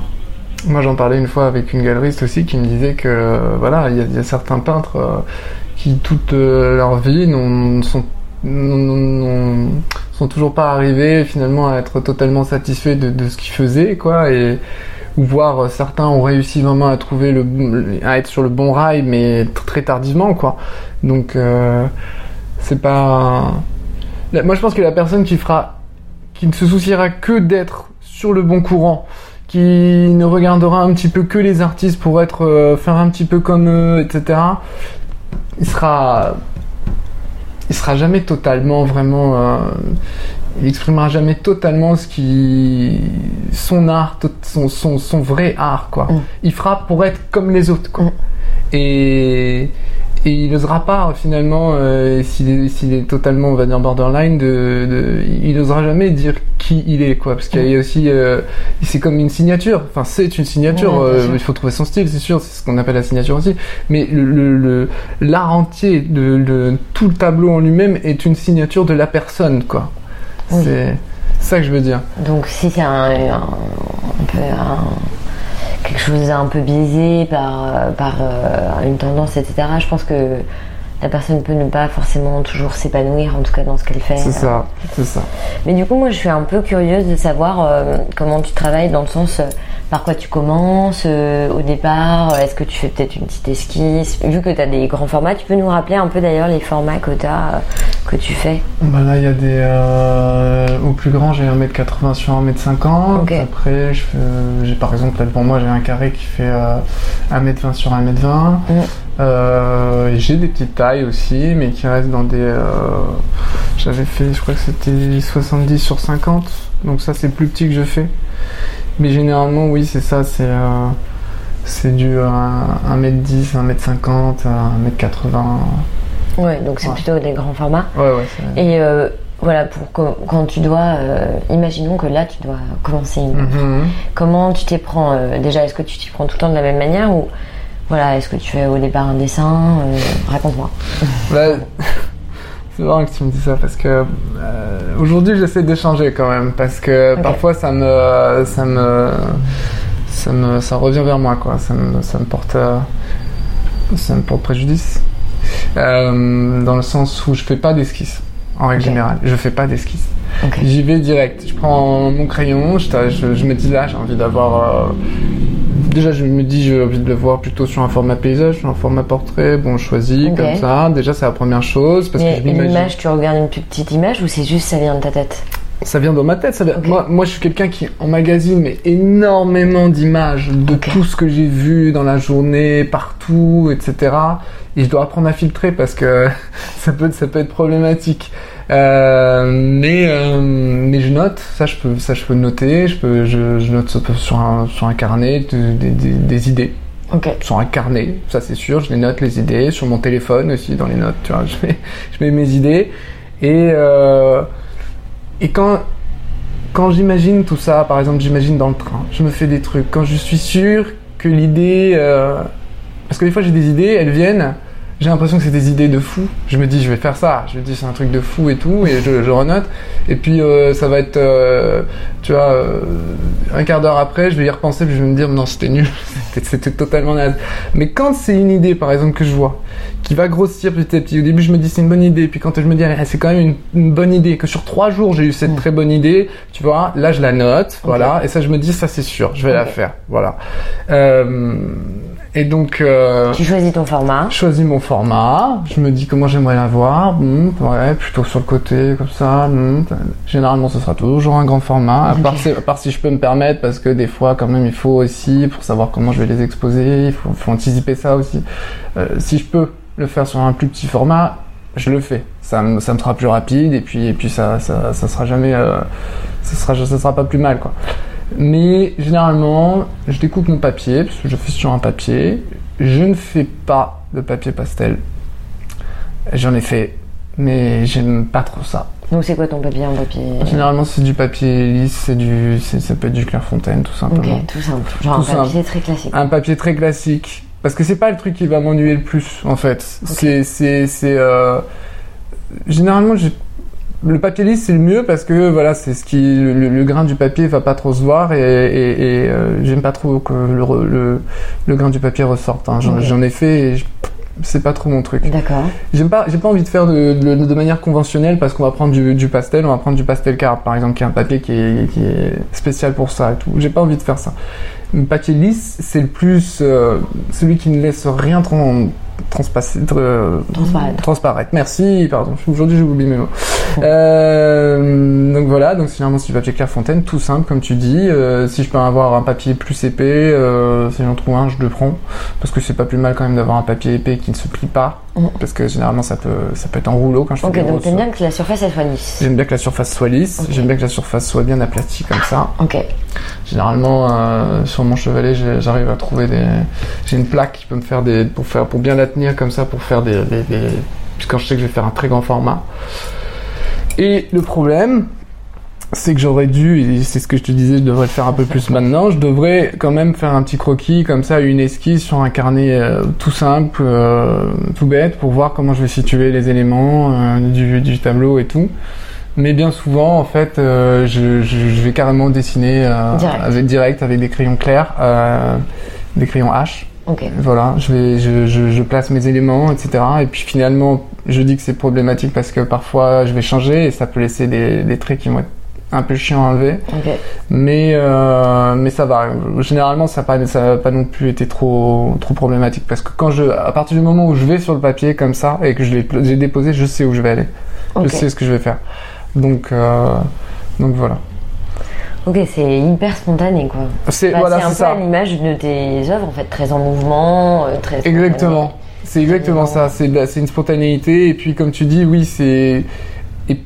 Moi, j'en parlais une fois avec une galeriste aussi qui me disait que voilà, il y, a- certains peintres euh, qui toute euh, leur vie n'ont- sont sont toujours pas arrivés finalement à être totalement satisfaits de, de ce qu'ils faisaient, quoi. Et ou voir euh, certains ont réussi vraiment à trouver le à être sur le bon rail, mais très tardivement, quoi. Donc euh, c'est pas. Moi, je pense que la personne qui fera qui ne se souciera que d'être sur le bon courant, qui ne regardera un petit peu que les artistes pour être euh, faire un petit peu comme eux, etc. Il sera, il sera jamais totalement vraiment, il exprimera jamais totalement ce qui, son art, son, son, son vrai art quoi. Mm. Il fera pour être comme les autres quoi. Mm. Et et il n'osera pas finalement euh, s'il est, totalement on va dire borderline de, de il n'osera jamais dire qui il est quoi parce qu'il y a aussi euh, c'est comme une signature enfin c'est une signature Ouais, euh, il faut trouver son style c'est sûr c'est ce qu'on appelle la signature aussi mais le- l'art entier de, de tout le tableau en lui-même est une signature de la personne quoi Oui. c'est ça que je veux dire Donc si c'est un, un, un peu un- quelque chose d'un peu biaisé par, par euh, une tendance, etc., je pense que la personne peut ne pas forcément toujours s'épanouir, en tout cas dans ce qu'elle fait. c'est ça c'est ça Mais du coup, moi, je suis un peu curieuse de savoir euh, comment tu travailles dans le sens euh, par quoi tu commences euh, au départ. Est-ce que tu fais peut-être une petite esquisse? Vu que tu as des grands formats, tu peux nous rappeler un peu d'ailleurs les formats que, t'as, euh, que tu fais Bah là, il y a des. euh, au plus grand, j'ai 1m80 sur 1m50. Ok. Après, je fais- j'ai par exemple, là devant moi, j'ai un carré qui fait euh, 1m20 sur 1m20. Mm. Euh, j'ai des petites tailles aussi, mais qui restent dans des. euh, J'avais fait, je crois que c'était 70 sur 50. Donc ça, c'est le plus petit que je fais. Mais généralement, oui, c'est ça, c'est. euh, c'est du euh, 1m10, 1m50, 1m80. Ouais, donc c'est Ouais. plutôt des grands formats. Ouais, ouais. Et euh, voilà, pour que- quand tu dois, euh, imaginons que là tu dois commencer une Mhm. Comment tu t'y prends euh, Déjà, est-ce que tu t'y prends tout le temps de la même manière ou voilà, est-ce que tu fais au départ un dessin Raconte-moi. Bah, [LAUGHS] c'est marrant que tu me dis ça parce que aujourd'hui j'essaie de changer quand même parce que parfois ça me ça me ça me ça revient vers moi quoi ça me ça me porte ça me porte préjudice dans le sens où je fais pas d'esquisse en règle générale je fais pas d'esquisse Ok. J'y vais direct. Je prends mon crayon, je, t'a- je, je me dis là, j'ai envie d'avoir. euh, Déjà, je me dis, j'ai envie de le voir plutôt sur un format paysage, sur un format portrait. Bon, je choisis comme ça. Déjà, c'est la première chose parce Mais que je une image, tu regardes une petite image ou c'est juste ça vient de ta tête? Ça vient dans ma tête. Ça vient... Ok. moi, moi, je suis quelqu'un qui emmagasine mais énormément d'images de tout ce que j'ai vu dans la journée, partout, etc. Et je dois apprendre à filtrer parce que [LAUGHS] ça peut, ça peut être problématique. Euh, mais, euh, mais je note. Ça, je peux, ça, je peux noter. Je peux, je, je note sur un, sur un carnet de- des- des- des idées Ok. sur un carnet, ça c'est sûr, je les note les idées, sur mon téléphone aussi dans les notes, tu vois, [LAUGHS] je mets, je mets mes idées. Et, euh, et quand, quand j'imagine tout ça, par exemple j'imagine dans le train, je me fais des trucs, quand je suis sûr que l'idée... parce que des fois j'ai des idées, elles viennent, j'ai l'impression que c'est des idées de fou, je me dis je vais faire ça, je me dis c'est un truc de fou et tout, et je, je renote, et puis euh, ça va être, euh, tu vois, euh, un quart d'heure après, je vais y repenser, puis je vais me dire non c'était nul, [LAUGHS] c'était- totalement naze. Mais quand c'est une idée, par exemple, que je vois, qui va grossir petit à petit, au début je me dis c'est une bonne idée, puis quand je me dis ah, c'est quand même une, une bonne idée, que sur trois jours j'ai eu cette Mm. très bonne idée, tu vois, là je la note, voilà, et ça je me dis ça c'est sûr, je vais la faire, voilà. Euh, Et donc, euh, Tu choisis ton format. je choisis mon format, je me dis comment j'aimerais l'avoir, hmm, ouais, plutôt sur le côté, comme ça. hmm. Généralement, ce sera toujours un grand format, à part, si, à part si je peux me permettre, parce que des fois, quand même, il faut aussi, pour savoir comment je vais les exposer, il faut, faut anticiper ça aussi. Euh, si je peux le faire sur un plus petit format, je le fais. Ça, me- ça me sera plus rapide, et puis, et puis ça, ça, ça sera jamais, euh, ça sera, ça sera pas plus mal, quoi. Mais généralement, je découpe mon papier, parce que je fais sur un papier. Je ne fais pas de papier pastel. J'en ai fait, mais j'aime pas trop ça. Donc c'est quoi ton papier? En papier? Généralement, c'est du papier lisse, c'est du, c'est- ça peut être du Clairefontaine, tout Ok, simplement. tout simple. Genre Tout un papier simple. très classique. Un papier très classique. Parce que c'est pas le truc qui va m'ennuyer le plus, en fait. C'est, c'est, c'est, euh, généralement, j'ai- le papier lisse c'est le mieux parce que voilà, c'est ce qui, le, le grain du papier va pas trop se voir et, et- et, euh, j'aime pas trop que le, le, le grain du papier ressorte. hein. J'en, ai fait et je- c'est pas trop mon truc. D'accord. J'aime pas, j'ai pas envie de faire de, de, de manière conventionnelle parce qu'on va prendre du, du pastel, on va prendre du pastel carte par exemple, qui est un papier qui est, qui est spécial pour ça et tout. J'ai pas envie de faire ça. Le papier lisse, c'est le plus, euh, celui qui ne laisse rien euh, Transparaître. transparaître. Merci, pardon. Aujourd'hui, j'ai oublié mes mots. Euh, donc voilà, donc finalement c'est du papier Clairefontaine, tout simple comme tu dis. Si je peux avoir un papier plus épais, si j'en trouve un, je le prends parce que c'est pas plus mal quand même d'avoir un papier épais qui ne se plie pas, parce que généralement ça peut ça peut être en rouleau quand je fais Ok, donc t'aimes bien que la surface elle soit lisse. J'aime bien que la surface soit lisse, j'aime bien que la surface soit bien aplatie comme ça. Ok. Généralement, euh, sur mon chevalet, j'arrive à trouver des. J'ai une plaque qui peut me faire des. pour faire pour bien la tenir comme ça, pour faire des. des, des- Quand je sais que je vais faire un très grand format. Et le problème, c'est que j'aurais dû, et c'est ce que je te disais, je devrais le faire un peu plus maintenant, je devrais quand même faire un petit croquis comme ça, une esquisse sur un carnet euh, tout simple, euh, tout bête, pour voir comment je vais situer les éléments euh, du, du tableau et tout. Mais bien souvent, en fait, euh, je, je, je vais carrément dessiner euh, Direct. avec direct avec des crayons clairs, euh, des crayons H. Ok. Voilà, je, vais, je, je, je place mes éléments, etc. Et puis finalement, je dis que c'est problématique parce que parfois je vais changer et ça peut laisser des, des traits qui vont être un peu chiants à enlever. Ok. Mais, euh, mais ça va. Généralement, ça n'a pas, ça a pas non plus été trop, trop problématique parce que quand je, à partir du moment où je vais sur le papier comme ça et que je l'ai déposé, je sais où je vais aller. Ok. Je sais ce que je vais faire. Donc, euh, donc voilà. Ok, c'est hyper spontané quoi. C'est Bah, voilà, c'est un peu à l'image de tes œuvres en fait, très en mouvement, euh, très. Exactement. C'est exactement ça. C'est une spontanéité. Et puis, comme tu dis, oui, c'est. Et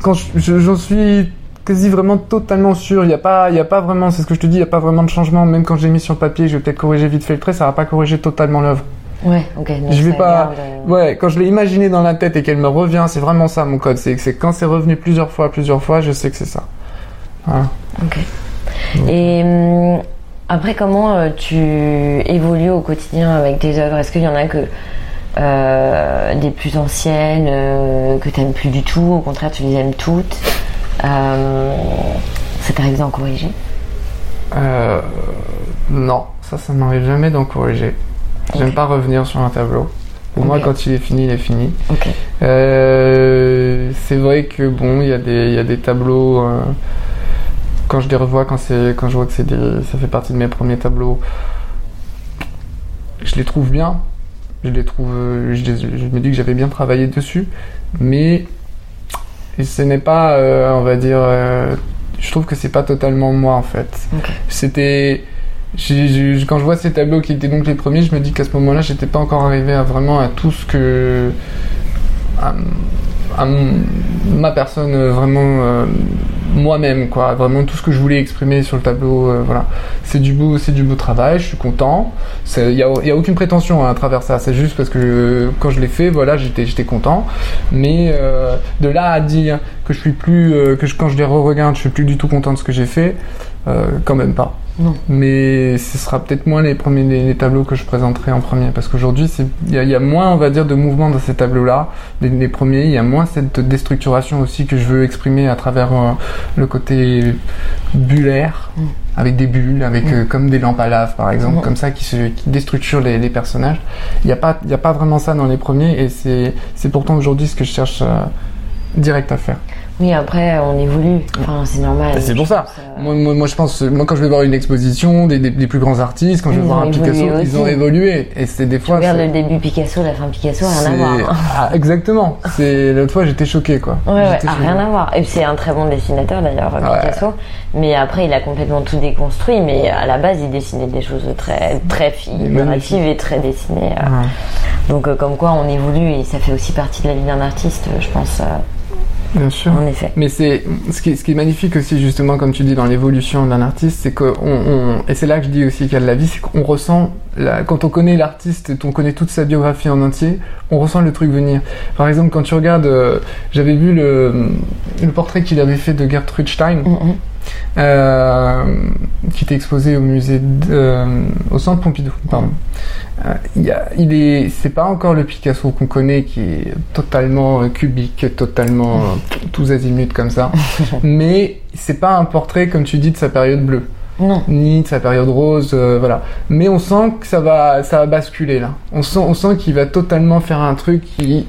quand je- je- j'en suis quasi vraiment totalement sûr, il n'y a pas, il y a pas vraiment. C'est ce que je te dis, il n'y a pas vraiment de changement. Même quand j'ai mis sur papier, je vais peut-être corriger vite fait le trait, ça va pas corriger totalement l'œuvre. Ouais, ok. Je vais pas- Ouais, quand je l'ai imaginé dans la tête et qu'elle me revient, c'est vraiment ça mon code. C'est quand c'est revenu plusieurs fois, plusieurs fois, je sais que c'est ça. Voilà. Ok. Et hum, après, comment euh, tu évolues au quotidien avec tes œuvres? Est-ce qu'il y en a que euh, des plus anciennes euh, que tu n'aimes plus du tout? Au contraire, tu les aimes toutes? Ça t'arrive d'en corriger? Euh, non, ça, ça m'arrive jamais d'en corriger. J'aime Ok. pas revenir sur un tableau. Pour moi, quand il est fini, il est fini. Euh, c'est vrai que bon, il y a des, il y a des tableaux. euh, quand je les revois, quand je vois que des, ça fait partie de mes premiers tableaux, je les trouve bien. Je les trouve, euh, je, les- je me dis que j'avais bien travaillé dessus, mais ce n'est pas, euh, on va dire, je trouve que c'est pas totalement moi en fait. C'était quand je vois ces tableaux qui étaient donc les premiers, je me dis qu'à ce moment-là, j'étais pas encore arrivé à vraiment à tout ce que à, ma personne euh, vraiment euh, moi-même quoi, vraiment tout ce que je voulais exprimer sur le tableau. euh, voilà, c'est du beau, c'est du beau travail. Je suis content. Il y a, y a aucune prétention hein, à travers ça. C'est juste parce que quand je l'ai fait, voilà, j'étais j'étais content. Mais de là à dire que je suis plus que quand je les re-regarde, je suis plus du tout content de ce que j'ai fait, euh, quand même pas. Non. Mais ce sera peut-être moins les premiers les, les tableaux que je présenterai en premier parce qu'aujourd'hui c'est il y, y a moins on va dire de mouvement dans ces tableaux là les, les premiers il y a moins cette déstructuration aussi que je veux exprimer à travers euh, le côté bullaire Mm. avec des bulles avec euh, comme des lampes à lave par exemple Mm. comme ça qui se qui déstructurent les, les personnages il n'y a pas il a pas vraiment ça dans les premiers et c'est c'est pourtant aujourd'hui ce que je cherche direct à faire Oui, après, on évolue. Enfin, c'est normal. Et c'est pour ça. euh, Moi, moi, moi, je pense, moi, quand je vais voir une exposition des, des, des plus grands artistes, quand je vais voir un Picasso, ils ont évolué. Et c'est des Tu fois. regardes c'est- le début Picasso, la fin Picasso, rien à voir. hein. Ah, exactement. C'est l'autre fois, j'étais choqué, quoi. Ouais, ah, rien à voir. Et c'est un très bon dessinateur d'ailleurs, Ouais. Picasso. Mais après, il a complètement tout déconstruit. Mais à la base, il dessinait des choses très, très figuratives et très dessinées. euh. Ouais. Donc, euh, comme quoi, on évolue et ça fait aussi partie de la vie d'un artiste, je pense, euh, Bien sûr. en effet. Mais c'est ce qui, est, ce qui est magnifique aussi justement comme tu dis dans l'évolution d'un artiste, c'est que on, et c'est là que je dis aussi qu'il y a de la vie, c'est qu'on ressent la- quand on connaît l'artiste, et qu'on connaît toute sa biographie en entier, on ressent le truc venir. Par exemple, quand tu regardes, euh, j'avais vu le, le portrait qu'il avait fait de Gertrude Stein, Mhm. euh, qui était exposé au musée, de- euh, au centre Pompidou. Pardon. Il a- il est, c'est pas encore le Picasso qu'on connaît qui est totalement euh, cubique, totalement euh, tous azimuts comme ça. [LAUGHS] Mais c'est pas un portrait comme tu dis de sa période bleue, Non. ni de sa période rose, euh, voilà. Mais on sent que ça va, ça va basculer là. On sent, on sent qu'il va totalement faire un truc qui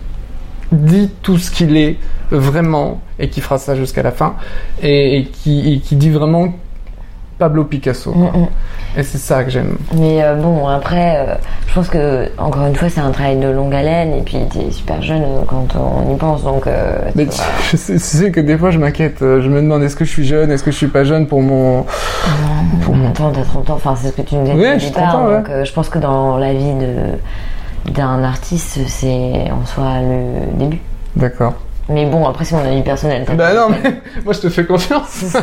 dit tout ce qu'il est vraiment et qui fera ça jusqu'à la fin et, et qui, et qui dit vraiment Pablo Picasso. quoi. Mhm. Et c'est ça que j'aime. Mais euh, bon, après, euh, je pense que, encore une fois, c'est un travail de longue haleine. Et puis, t'es super jeune euh, quand on y pense. Donc, euh, tu Mais tu, je [LAUGHS] sais, tu sais que des fois je m'inquiète. Je me demande est-ce que je suis jeune, est-ce que je suis pas jeune pour mon. pour mon- Attends, t'as 30 ans, enfin c'est ce que tu nous disais au j'ai départ. 30 ans, donc je pense que dans la vie de d'un artiste, c'est en soi le début. D'accord. Mais bon, après c'est mon avis personnel. Bah non, mais [LAUGHS] moi je te fais confiance. [LAUGHS]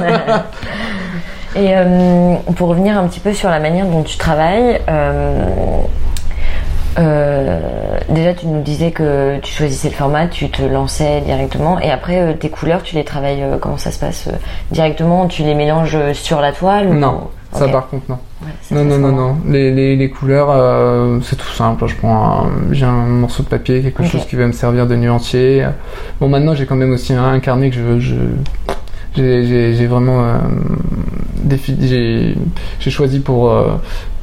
Et euh, pour revenir un petit peu sur la manière dont tu travailles, euh, euh, déjà tu nous disais que tu choisissais le format, tu te lançais directement, et après euh, tes couleurs, tu les travailles, euh, comment ça se passe Directement, tu les mélanges sur la toile ou- non, ça par contre non. Ouais, ça Non, non, non, non. Les, les, les couleurs, c'est tout simple. Je prends j'ai un morceau de papier, quelque chose qui va me servir de nuancier. Bon, maintenant, j'ai quand même aussi un, un carnet que je, je j'ai, vraiment j'ai, choisi pour euh,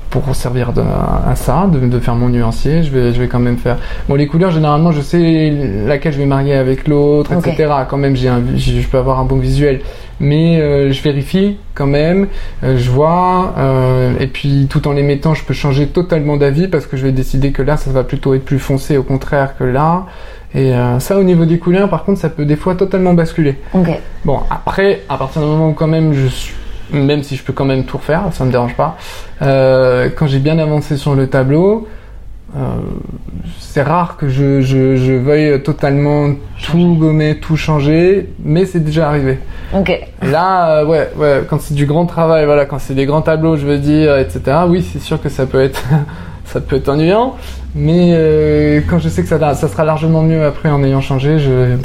pour servir de, à ça, de, de faire mon nuancier. Je vais, je vais quand même faire. Bon, les couleurs, généralement, je sais laquelle je vais marier avec l'autre, etc. Quand même, j'ai je peux avoir un bon visuel mais euh, je vérifie quand même, euh, je vois, euh, et puis tout en les mettant, je peux changer totalement d'avis parce que je vais décider que là, ça va plutôt être plus foncé au contraire que là. Et ça, au niveau des couleurs, par contre, ça peut des fois totalement basculer. Bon, après, à partir du moment où quand même je suis, même si je peux quand même tout refaire, ça me dérange pas. euh, quand j'ai bien avancé sur le tableau, euh, c'est rare que je, je, je veuille totalement tout gommer, tout changer, mais c'est déjà arrivé. Ok. Là, euh, ouais, ouais, quand c'est du grand travail, voilà, quand c'est des grands tableaux, je veux dire, etc. Oui, c'est sûr que ça peut être, [LAUGHS] ça peut être ennuyant, mais quand je sais que ça, ça sera largement mieux après en ayant changé, je,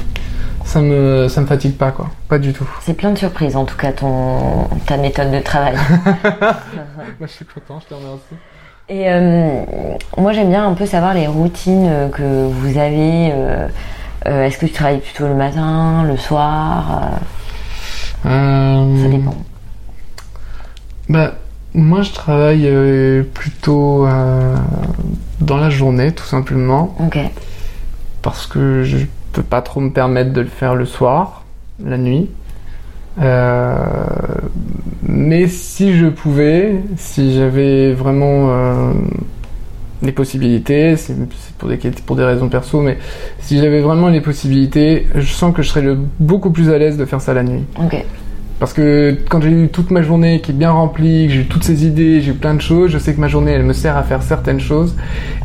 ça me, ça me fatigue pas, quoi, pas du tout. C'est plein de surprises en tout cas ton ta méthode de travail. [LAUGHS] [LAUGHS] Moi, je suis content, je te remercie. Et euh, moi j'aime bien un peu savoir les routines euh, que vous avez. euh, Est-ce que tu travailles plutôt le matin, le soir euh, Ça dépend. Bah, moi, je travaille plutôt dans la journée, tout simplement. Ok. parce que je pas trop me permettre de le faire le soir, la nuit. Euh, mais si je pouvais, si j'avais vraiment euh, les possibilités, c'est pour des, raisons perso, mais si j'avais vraiment les possibilités, je sens que je serais beaucoup plus à l'aise de faire ça la nuit. Parce que quand j'ai eu toute ma journée qui est bien remplie, que j'ai eu toutes ces idées, j'ai eu plein de choses, je sais que ma journée elle me sert à faire certaines choses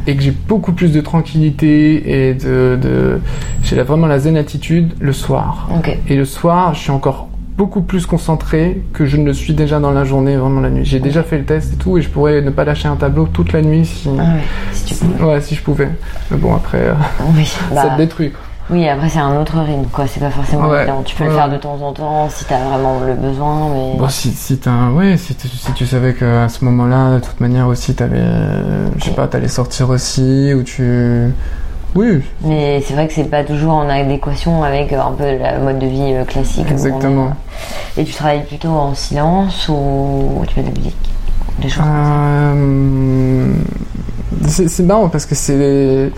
et que j'ai beaucoup plus de tranquillité et de, de j'ai vraiment la zen attitude le soir. Ok. Et le soir, je suis encore beaucoup plus concentré que je ne le suis déjà dans la journée, vraiment la nuit. J'ai déjà fait le test et tout et je pourrais ne pas lâcher un tableau toute la nuit si, Ah ouais. Si tu peux. ouais, si je pouvais. Mais bon après, euh, Oui. [LAUGHS] ça Bah, te détruit. Oui. Après c'est un autre rythme quoi. C'est pas forcément Ouais. évident. Tu peux le faire de temps en temps si t'as vraiment le besoin, mais. Bon, si, si t'as, ouais, si, tu- si tu savais qu'à ce moment-là, de toute manière aussi, t'avais, euh, je sais pas, t'allais sortir aussi, ou tu, oui, Mais c'est vrai que c'est pas toujours en adéquation avec euh, un peu la mode de vie euh, classique. exactement. Et tu travailles plutôt en silence ou tu fais de la musique Des choses. Euh, c'est marrant parce que c'est,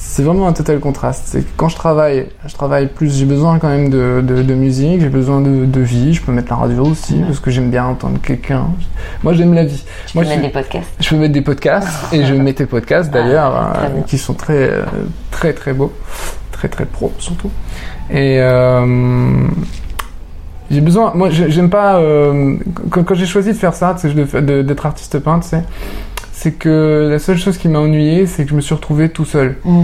c'est vraiment un total contraste. C'est que quand je travaille, je travaille plus, j'ai besoin quand même de, de, de musique, j'ai besoin de, de vie, je peux mettre la radio aussi, Ouais. parce que j'aime bien entendre quelqu'un. Moi j'aime la vie. Tu Moi, peux je mettre suis- des podcasts. je peux mettre des podcasts [LAUGHS] et je mets tes podcasts d'ailleurs Ah, très euh, qui sont très euh, très très beaux, très très pro surtout. Et euh, j'ai besoin, moi j'ai- j'aime pas euh, quand, quand j'ai choisi de faire ça, d'être artiste peintre, tu sais, c'est que la seule chose qui m'a ennuyé, c'est que je me suis retrouvé tout seul. Mm.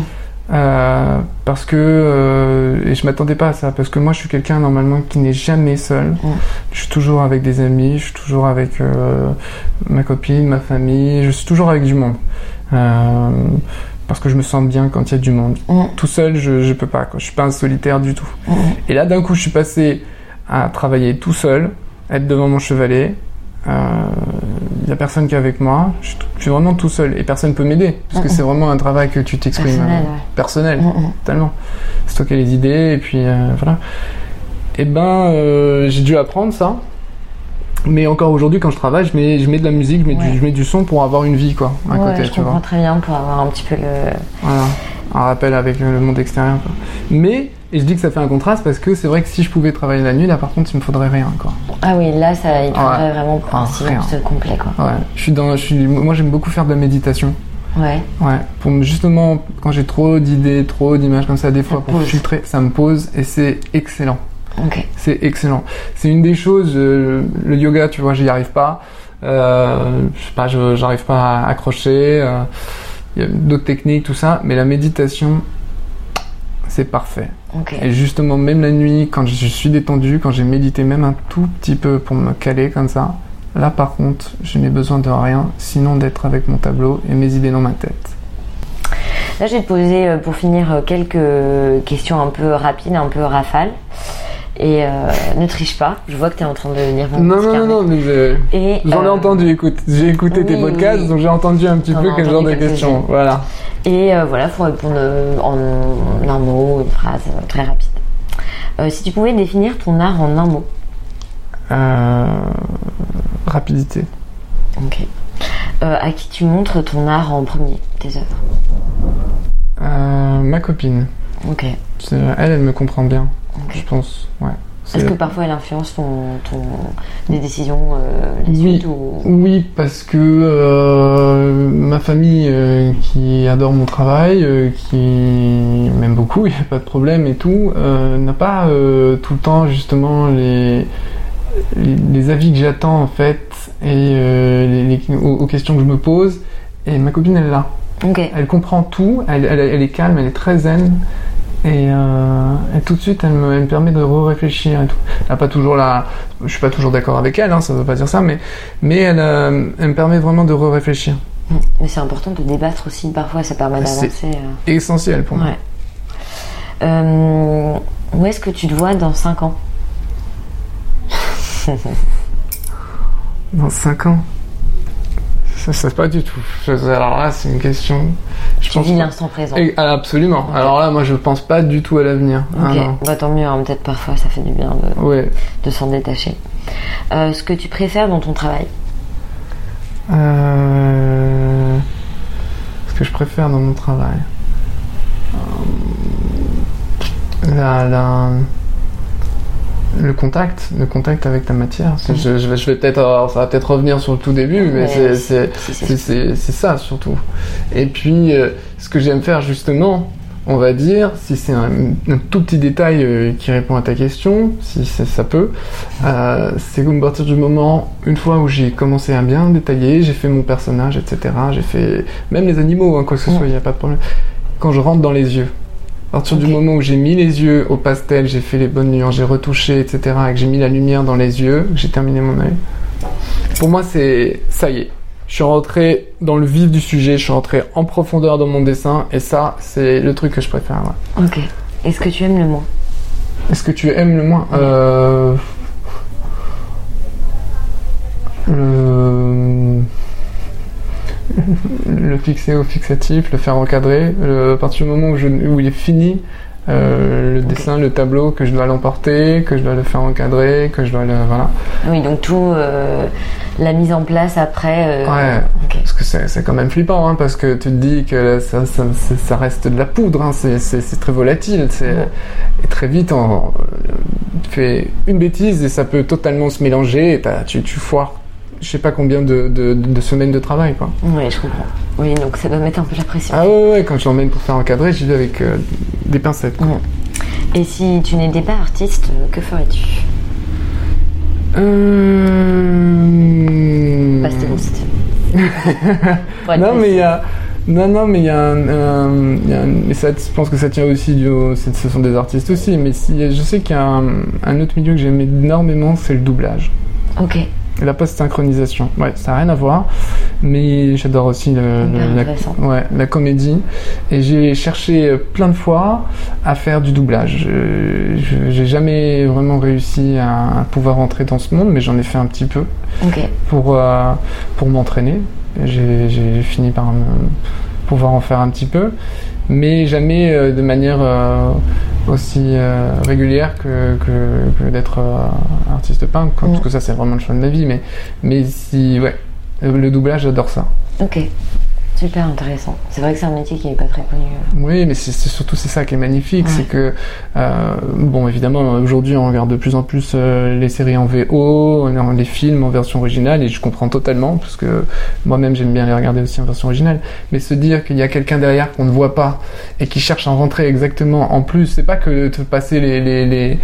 Euh, parce que euh, et je m'attendais pas à ça parce que moi je suis quelqu'un normalement qui n'est jamais seul Mm. je suis toujours avec des amis je suis toujours avec euh, ma copine ma famille je suis toujours avec du monde parce que je me sens bien quand il y a du monde Mm. tout seul je, je peux pas quoi. je suis pas un solitaire du tout et là d'un coup je suis passé à travailler tout seul être devant mon chevalet il y a personne qui est avec moi je suis, je suis vraiment tout seul et personne peut m'aider parce que c'est vraiment un travail que tu t'exprimes Personnel, euh, ouais. personnel totalement. Stocker les idées et puis euh, voilà. Et ben euh, j'ai dû apprendre ça. Mais encore aujourd'hui quand je travaille, je mets, je mets de la musique, je mets, Ouais. du, je mets du son pour avoir une vie quoi à Ouais, côté, je tu comprends vois. très bien pour avoir un petit peu le. Voilà. Un rappel avec euh, le monde extérieur. quoi. Mais et je dis que ça fait un contraste parce que c'est vrai que si je pouvais travailler la nuit, là par contre il me faudrait rien quoi. Ah oui, là, ça, il faudrait Ouais. vraiment Ah, un silence complet, quoi. Ouais. Je suis dans, je suis, moi j'aime beaucoup faire de la méditation. Ouais. Ouais, pour me- justement, quand j'ai trop d'idées, trop d'images comme ça, des fois, te pour pose. filtrer, ça me pose et c'est excellent. Ok. C'est excellent. C'est une des choses, euh, le yoga, tu vois, j'y arrive pas. Euh, je sais pas, j'arrive pas à accrocher. euh, Il y a d'autres techniques, tout ça, mais la méditation, c'est parfait. Et justement, même la nuit, quand je suis détendu, quand j'ai médité même un tout petit peu pour me caler comme ça, là par contre, je n'ai besoin de rien, sinon d'être avec mon tableau et mes idées dans ma tête. Là, je vais te poser, euh, pour finir, euh, quelques questions un peu rapides, un peu rafales. Et euh, ne triche pas. Je vois que tu es en train de lire mon Non, non, non, non, mais je- j'en ai euh, entendu, écoute. J'ai écouté tes podcasts, oui. donc j'ai entendu un petit peu quel genre de questions. Voilà. Et euh, voilà, faut répondre en, un mot, une phrase très rapide. Euh, si tu pouvais définir ton art en un mot. Rapidité. Ok. À qui tu montres ton art en premier, tes œuvres? Ma copine. Ok. Elle, elle me comprend bien, Je pense. Ouais. Est-ce que parfois elle influence ton, ton, des décisions, euh, la Oui. suite ou... Oui, parce que euh, ma famille euh, qui adore mon travail, euh, qui m'aime beaucoup, [LAUGHS] il n'y a pas de problème et tout, n'a pas tout le temps justement les, les, les avis que j'attends en fait et les, les- aux, aux questions que je me pose. Et ma copine, elle l'a. Ok. Elle comprend tout, elle, elle- elle est calme, elle est très zen. Et, et tout de suite, elle me, elle me permet de réfléchir et tout. Elle pas toujours la, je suis pas toujours d'accord avec elle, hein, ça veut pas dire ça, mais, mais elle, euh, elle me permet vraiment de réfléchir. Mm. Mais c'est important de débattre aussi, parfois ça permet C'est- d'avancer. euh. Essentiel pour moi. Ouais. Euh, où est-ce que tu te vois dans 5 ans? Dans 5 ans? Ça, ça pas du tout. Alors là, c'est une question. Je Tu vis l'instant présent. Et- ah, absolument. Alors là, moi, je pense pas du tout à l'avenir. Ah, Ok, bah, tant mieux, hein, peut-être parfois ça fait du bien de, Ouais. de s'en détacher. Euh, ce que tu préfères dans ton travail Euh, Ce que je préfère dans mon travail. Euh, La, la- Le contact, le contact avec ta matière. C'est- Je, je vais, je vais peut-être, alors, ça va peut-être revenir sur le tout début, mais Mais c'est, ça surtout. Et puis, euh, ce que j'aime faire justement, on va dire, si c'est un, un tout petit détail euh, qui répond à ta question, si c'est- ça peut, euh, c'est qu'à partir du moment, une fois où j'ai commencé à bien détailler, j'ai fait mon personnage, etc., j'ai fait même les animaux, hein, quoi que ce soit, il n'y a pas de problème. Quand je rentre dans les yeux, à partir du moment où j'ai mis les yeux au pastel, j'ai fait les bonnes nuances, j'ai retouché, etc., et que j'ai mis la lumière dans les yeux, que j'ai terminé mon œil, pour moi, c'est ça y est. Je suis rentré dans le vif du sujet, je suis rentré en profondeur dans mon dessin, et ça, c'est le truc que je préfère. ouais. Ok. Est-ce que tu aimes le moins? Est-ce que tu aimes le moins? Euh... Le... [LAUGHS] le fixer au fixatif, le faire encadrer, le... à partir du moment où, je... où il est fini, euh, le dessin, le tableau, que je dois l'emporter, que je dois le faire encadrer, que je dois le. Voilà. Oui, donc tout, euh, la mise en place après. euh, Ouais, parce que c'est quand même flippant, hein, parce que tu te dis que ça, ça, ça- reste de la poudre, hein, c'est- très volatile, c'est Ouais. et très vite on, tu fais une bêtise et ça peut totalement se mélanger et tu, tu foires je sais pas combien de, de- de semaines de travail quoi. Oui, je comprends. Oui, donc ça doit mettre un peu la pression. Ah ouais, ouais, quand je l'emmène pour faire encadrer, j'y vais avec euh, des pincettes. quoi. Et si tu n'étais pas artiste, euh, que ferais-tu? Euh... [LAUGHS] Non mais il y a non non mais il y a un, mais ça je pense que ça tient aussi du ce sont des artistes aussi mais si je sais qu'il y a un, un autre milieu que j'aime énormément c'est le doublage Ok. La post-synchronisation. Ouais ça n'a rien à voir mais j'adore aussi le, le- la, ouais, la comédie. Et j'ai cherché euh, plein de fois à faire du doublage. Je- je- j'ai jamais vraiment réussi à, à pouvoir entrer dans ce monde mais j'en ai fait un petit peu pour, euh, pour m'entraîner. J'ai j'ai fini par me- pouvoir en faire un petit peu, mais jamais euh, de manière euh, aussi euh, régulière que, que, que d'être artiste peintre, quoi, parce que ça c'est vraiment le choix de ma vie. Mais, mais si, ouais, le doublage, j'adore ça. Ok. Super intéressant. C'est vrai que c'est un métier qui n'est pas très connu. euh. Oui, mais c'est surtout c'est ça qui est magnifique, Ouais. c'est que euh, bon évidemment aujourd'hui on regarde de plus en plus euh, les séries en VO, les films en version originale et je comprends totalement parce que moi-même j'aime bien les regarder aussi en version originale. Mais se dire qu'il y a quelqu'un derrière qu'on ne voit pas et qui cherche à rentrer exactement en plus, c'est pas que de passer les les, les,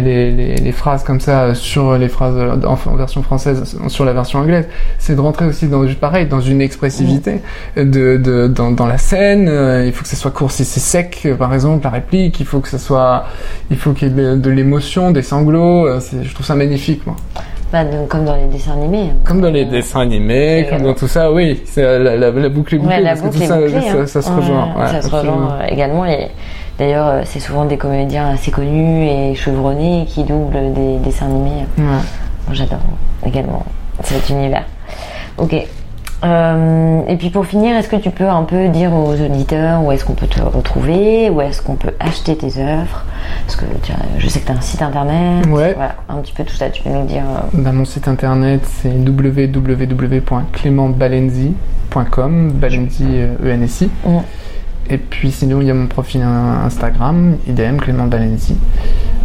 les, les- phrases comme ça sur les phrases en, en version française sur la version anglaise, c'est de rentrer aussi dans pareil dans une expressivité de, de dans, dans la scène. euh, il faut que ça soit court si c'est sec, euh, par exemple, la réplique. Il faut que ça soit, il faut qu'il y ait de, de l'émotion, des sanglots. euh, je trouve ça magnifique, moi. Bah, donc, comme dans les dessins animés. hein. Comme dans les dessins animés, comme dans tout ça, oui. C'est la, la, la boucle est bouclée Ouais, la parce que tout est bouclée, ça, hein. ça se rejoint. ouais, ça se rejoint également. Et d'ailleurs, c'est souvent des comédiens assez connus et chevronnés qui doublent des dessins animés. Ouais. J'adore également cet univers. Ok. Euh, et puis pour finir, est-ce que tu peux un peu dire aux auditeurs où est-ce qu'on peut te retrouver, où est-ce qu'on peut acheter tes œuvres? Parce que tu as- je sais que tu as un site internet. Ouais. Voilà, un petit peu tout ça, tu peux nous dire. euh, Bah, mon site internet c'est www.clémentbalenzi.com, Balenzi euh, E-N-S-I. Mm. Et puis sinon il y a mon profil Instagram, idem Clément Balenzi.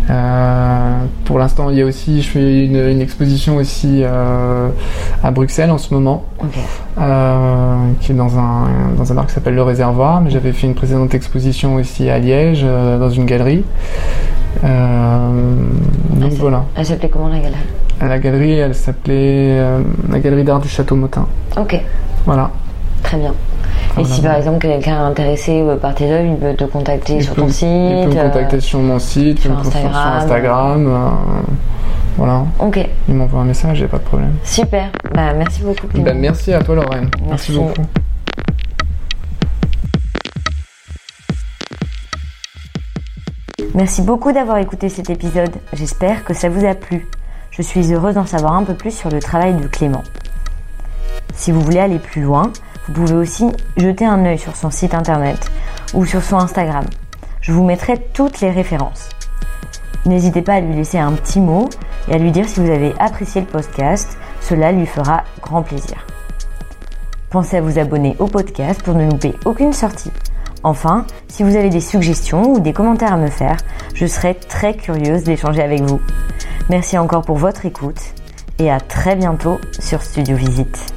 Euh, pour l'instant il y a aussi, je fais une, une exposition aussi euh, à Bruxelles en ce moment, euh, qui est dans un, dans un bar qui s'appelle Le Réservoir, mais j'avais fait une précédente exposition aussi à Liège, dans une galerie. Donc c'est- voilà. Elle s'appelait comment la galerie? La galerie, elle s'appelait la galerie d'art du Château Motin. Ok, Voilà. très bien. Et si par exemple quelqu'un est intéressé par tes œuvres, il peut te contacter Il sur peut- ton site. Il peut me euh, contacter sur mon site, sur Instagram. Euh, voilà. Ok, Il m'envoie un message, il n'y a pas de problème. super. Bah, merci beaucoup. Clément. Ben, merci à toi, Lorraine. Merci, Merci. beaucoup. Merci beaucoup d'avoir écouté cet épisode. J'espère que ça vous a plu. Je suis heureuse d'en savoir un peu plus sur le travail de Clément. Si vous voulez aller plus loin, vous pouvez aussi jeter un œil sur son site internet ou sur son Instagram. Je vous mettrai toutes les références. N'hésitez pas à lui laisser un petit mot et à lui dire si vous avez apprécié le podcast. Cela lui fera grand plaisir. Pensez à vous abonner au podcast pour ne louper aucune sortie. Enfin, si vous avez des suggestions ou des commentaires à me faire, je serai très curieuse d'échanger avec vous. Merci encore pour votre écoute et à très bientôt sur Studio Visite.